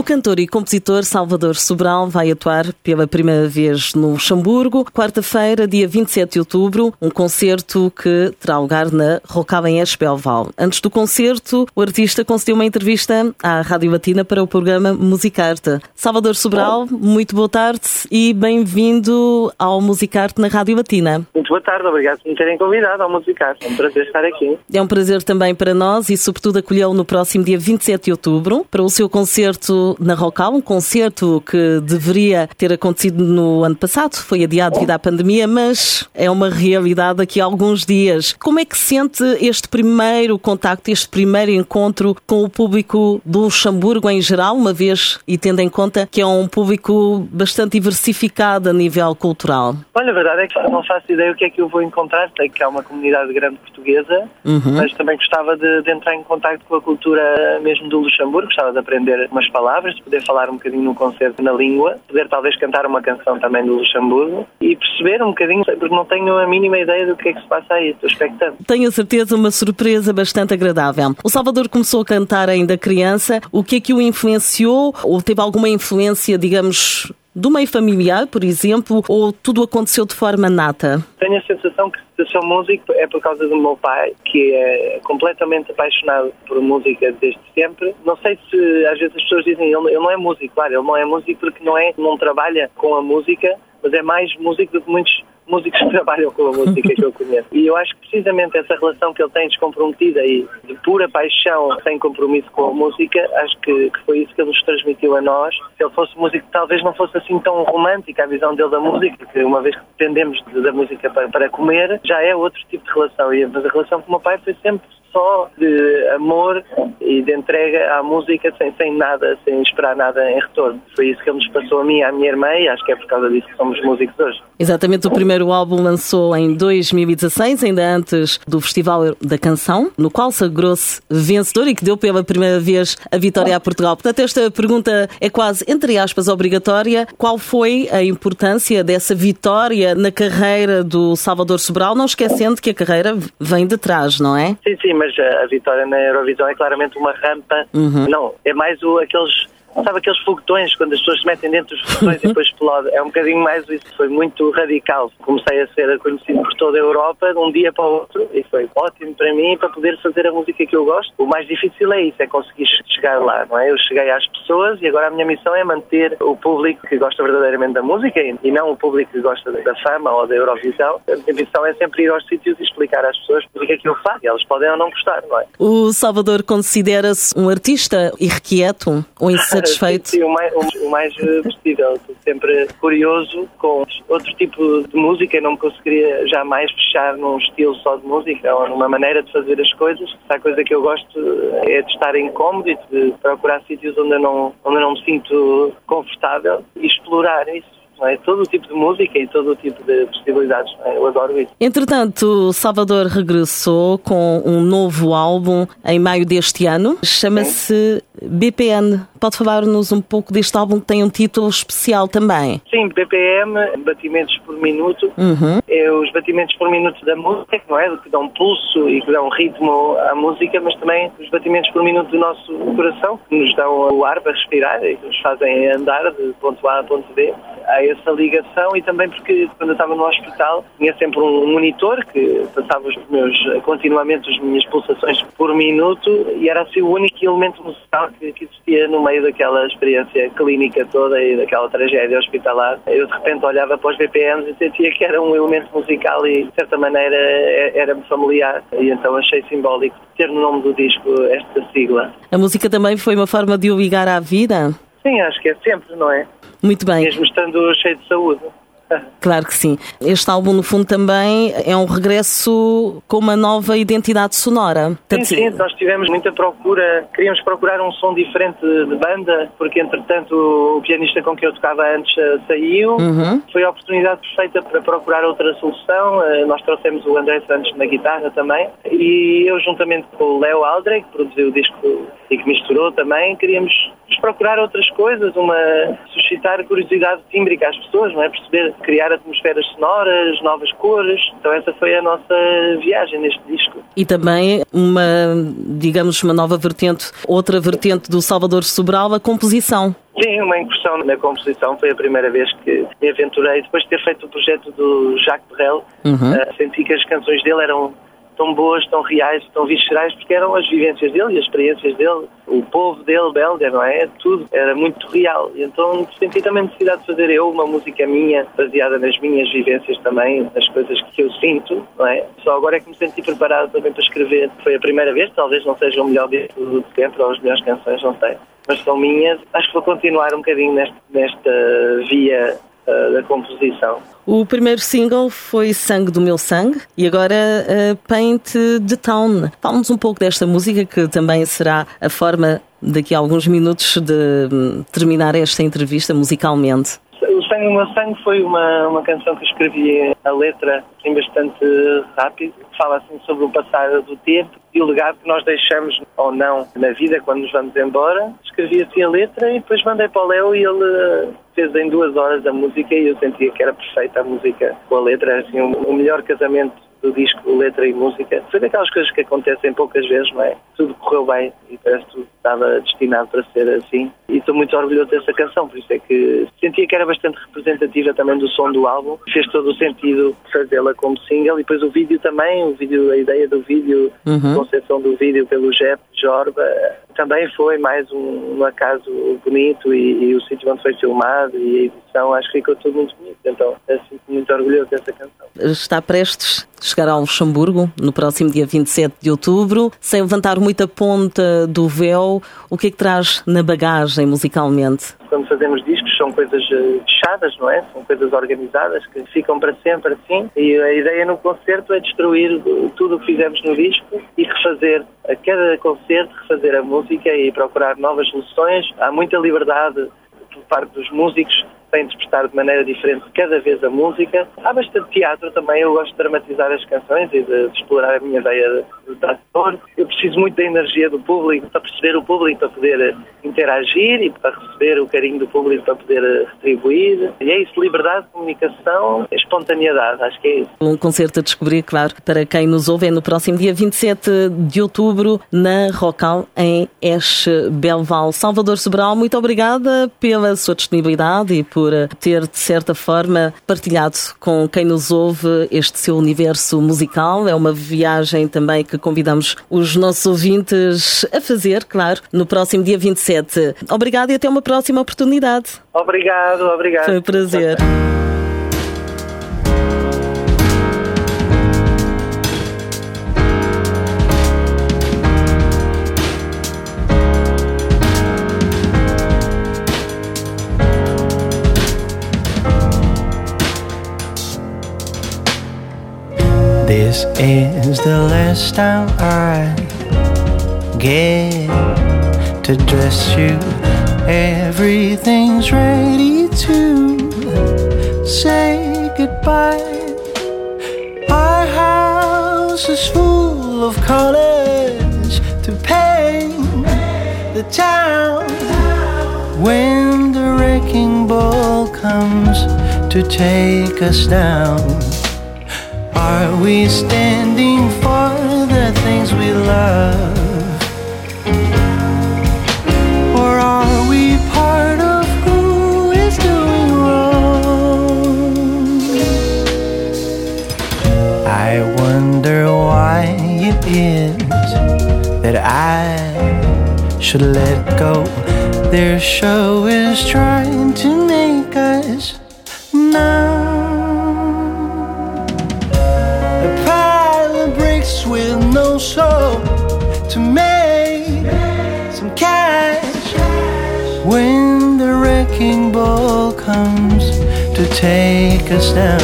O cantor e compositor Salvador Sobral vai atuar pela primeira vez no Luxemburgo, quarta-feira, dia 27 de outubro, um concerto que terá lugar na Rocabem Belval. Antes do concerto, o artista concedeu uma entrevista à Rádio Latina para o programa Musicarte. Salvador Sobral, muito boa tarde e bem-vindo ao Musicarte na Rádio Latina. Muito boa tarde, obrigado por me terem convidado ao Musicarte. É um prazer estar aqui. É um prazer também para nós e, sobretudo, acolhê-lo no próximo dia 27 de outubro para o seu concerto na Rocal, um concerto que deveria ter acontecido no ano passado, foi adiado devido à pandemia, mas é uma realidade daqui a alguns dias. Como é que sente este primeiro contacto, este primeiro encontro com o público do Luxemburgo em geral, uma vez e tendo em conta que é um público bastante diversificado a nível cultural? Olha, a verdade é que não faço ideia o que é que eu vou encontrar, sei que há uma comunidade grande portuguesa, uhum. mas também gostava de, de entrar em contato com a cultura mesmo do Luxemburgo, gostava de aprender umas palavras palavras, de poder falar um bocadinho no concerto na língua, poder talvez cantar uma canção também do Luxemburgo e perceber um bocadinho, porque não tenho a mínima ideia do que é que se passa aí, estou expectante. Tenho a certeza uma surpresa bastante agradável. O Salvador começou a cantar ainda criança, o que é que o influenciou ou teve alguma influência, digamos, do meio familiar, por exemplo, ou tudo aconteceu de forma nata? Tenho a sensação que se sou músico é por causa do meu pai, que é completamente apaixonado por música desde sempre. Não sei se às vezes as pessoas dizem ele, não é músico, claro, ele não é músico porque não é, não trabalha com a música, mas é mais músico do que muitos músicos que trabalham com a música que eu conheço. E eu acho que precisamente essa relação que ele tem descomprometida e de pura paixão, sem compromisso com a música, acho que, que foi isso que ele nos transmitiu a nós. Se ele fosse músico, talvez não fosse assim tão romântica a visão dele da música, porque uma vez que dependemos da música para, para comer, já é outro tipo de relação. E, mas a relação com o meu pai foi sempre só de amor e de entrega à música sem, sem nada, sem esperar nada em retorno. Foi isso que ele nos passou a mim e à minha irmã e acho que é por causa disso que somos músicos hoje. Exatamente, o primeiro álbum lançou em 2016, ainda antes do Festival da Canção, no qual sagrou-se vencedor e que deu pela primeira vez a vitória a Portugal. Portanto, esta pergunta é quase, entre aspas, obrigatória. Qual foi a importância dessa vitória na carreira do Salvador Sobral, não esquecendo que a carreira vem de trás, não é? Sim, sim, mas a, vitória na Eurovisão é claramente uma rampa. Uhum. Não, é mais o, aqueles Sabe aqueles foguetões, quando as pessoas se metem dentro dos foguetões e depois explodem? É um bocadinho mais isso. Foi muito radical. Comecei a ser conhecido por toda a Europa de um dia para o outro e foi ótimo para mim para poder fazer a música que eu gosto. O mais difícil é isso, é conseguir chegar lá, não é? Eu cheguei às pessoas e agora a minha missão é manter o público que gosta verdadeiramente da música e não o público que gosta da fama ou da Eurovisão. A minha missão é sempre ir aos sítios e explicar às pessoas o que é que eu faço. Elas podem ou não gostar, não é? O Salvador considera-se um artista irrequieto ou insatisfeito? satisfeito? Sim, o mais, o mais possível. Sempre curioso com outro tipo de música. não me conseguiria jamais fechar num estilo só de música ou numa maneira de fazer as coisas. A coisa que eu gosto é de estar incómodo e de procurar sítios onde eu não, onde eu não me sinto confortável e explorar isso é? Todo o tipo de música e todo o tipo de possibilidades. É? Eu adoro isso. Entretanto, Salvador regressou com um novo álbum em maio deste ano. Chama-se BPN. Pode falar-nos um pouco deste álbum que tem um título especial também? Sim, BPM, batimentos por minuto. Uhum. É os batimentos por minuto da música, não é? Que dão pulso e que dão ritmo à música, mas também os batimentos por minuto do nosso coração, que nos dão o ar para respirar e que nos fazem andar de ponto A a ponto B há essa ligação e também porque quando eu estava no hospital tinha sempre um monitor que passava os meus, continuamente as minhas pulsações por minuto e era assim o único elemento musical que, que existia no meio daquela experiência clínica toda e daquela tragédia hospitalar. Eu de repente olhava para os BPMs e sentia que era um elemento musical e de certa maneira é, era-me familiar e então achei simbólico ter no nome do disco esta sigla. A música também foi uma forma de o ligar à vida? Sim, acho que é sempre, não é? Muito bem. Mesmo estando cheio de saúde. Claro que sim. Este álbum, no fundo, também é um regresso com uma nova identidade sonora. Sim, sim, nós tivemos muita procura, queríamos procurar um som diferente de banda, porque entretanto o pianista com quem eu tocava antes eh, saiu. Uhum. Foi a oportunidade perfeita para procurar outra solução. Eh, nós trouxemos o André Santos na guitarra também. E eu, juntamente com o Léo Aldrey, que produziu o disco e que misturou também, queríamos procurar outras coisas, uma suscitar curiosidade tímbrica às pessoas, não é? Perceber, criar atmosferas sonoras, novas cores. Então essa foi a nossa viagem neste disco. E também uma, digamos, uma nova vertente, outra vertente do Salvador Sobral, a composição. Sim, uma incursão na composição. Foi a primeira vez que me aventurei. Depois de ter feito o projeto do Jacques Brel, uhum. uh, senti que as canções dele eram tão boas, tão reais, tão viscerais, porque eram as vivências dele e as experiências dele, o povo dele, belga, não é? Tudo era muito real. Então senti também necessidade de fazer eu uma música minha, baseada nas minhas vivências também, nas coisas que eu sinto, não é? Só agora é que me senti preparado também para escrever. Foi a primeira vez, talvez não seja o melhor disco sempre, ou as melhores canções, não sei. Mas são minhas. Acho que vou continuar um bocadinho nesta, nesta via uh, da composição. O primeiro single foi Sangue do Meu Sangue e agora uh, Paint the Town. Fala-nos um pouco desta música que também será a forma daqui a alguns minutos de um, terminar esta entrevista musicalmente. O Sangue do Meu Sangue foi uma, uma canção que escrevi a letra assim, bastante rápido, fala assim sobre o passar do tempo e o legado que nós deixamos ou não na vida quando nos vamos embora. Escrevi assim a letra e depois mandei para o Léo e ele fez em duas horas a música e eu sentia que era perfeita a música com a letra, assim, o melhor casamento do disco, letra e música. Foi daquelas coisas que acontecem poucas vezes, não é? Tudo correu bem e parece que tudo estava destinado para ser assim. E estou muito orgulhoso dessa canção, por isso é que sentia que era bastante representativa também do som do álbum. Fez todo o sentido fazê-la como single e depois o vídeo também, o vídeo, a ideia do vídeo, uhum. a concepção do vídeo pelo Jeff Jorba, também foi mais um, um acaso bonito e, e, o sítio onde foi filmado e a edição, acho que ficou tudo muito bonito. Então, sinto muito orgulhoso dessa canção. Está prestes chegar ao Luxemburgo no próximo dia 27 de outubro, sem levantar muita ponta do véu. O que é que traz na bagagem musicalmente? Quando fazemos discos são coisas eh, fechadas, não é? São coisas organizadas que ficam para sempre assim. E a ideia no concerto é destruir tudo o que fizemos no disco e refazer a cada concerto, refazer a música e procurar novas soluções. Há muita liberdade por parte dos músicos para interpretar de maneira diferente cada vez a música. Há bastante teatro também, eu gosto de dramatizar as canções e de, de explorar a minha ideia de, de ator. Eu preciso muito da energia do público para perceber o público, para poder interagir e para receber o carinho do público para poder retribuir. E é isso, liberdade, comunicação, espontaneidade, acho que é isso. Um concerto a descobrir, claro, para quem nos ouve é no próximo dia 27 de outubro na Rocal, em Eche Belval. Salvador Sobral, muito obrigada pela sua disponibilidade e por por ter, de certa forma, partilhado com quem nos ouve este seu universo musical. É uma viagem também que convidamos os nossos ouvintes a fazer, claro, no próximo dia 27. Obrigado e até uma próxima oportunidade. Obrigado, obrigado. Foi um prazer. This is the last time I get to dress you. Everything's ready to say goodbye. Our house is full of colors to paint the town. When the wrecking ball comes to take us down. Are we standing for the things we love? Or are we part of who is doing wrong? I wonder why it is that I should let go. Their show is trying to make us numb. with no soul to make some cash when the wrecking ball comes to take us down.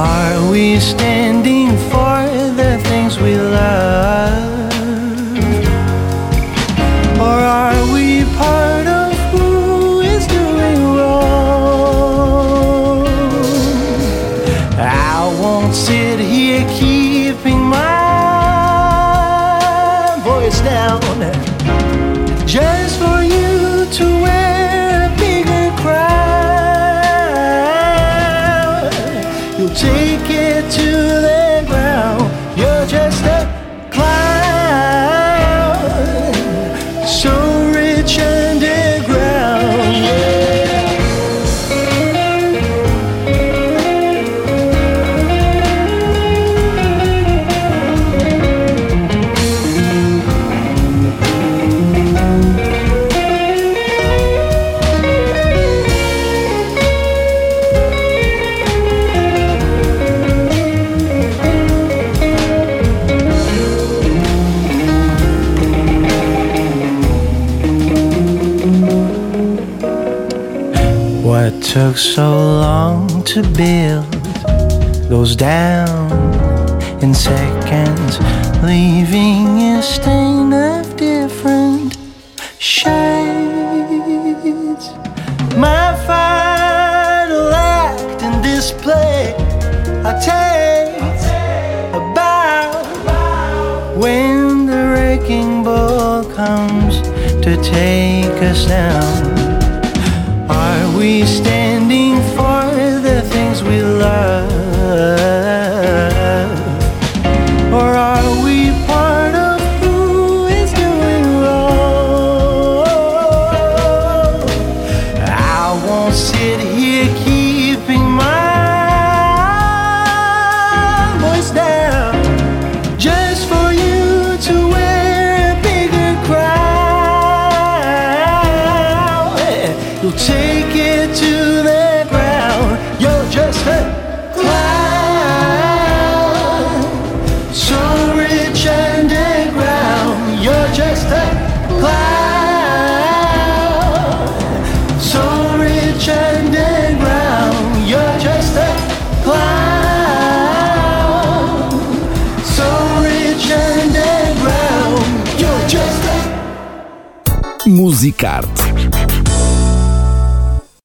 Are we standing for the things we love? corner just for you to wear. that took so long to build goes down in seconds, leaving a stain of different shades. My final act in display, I take a bow when the wrecking ball comes to take us down we stand. Musicarte.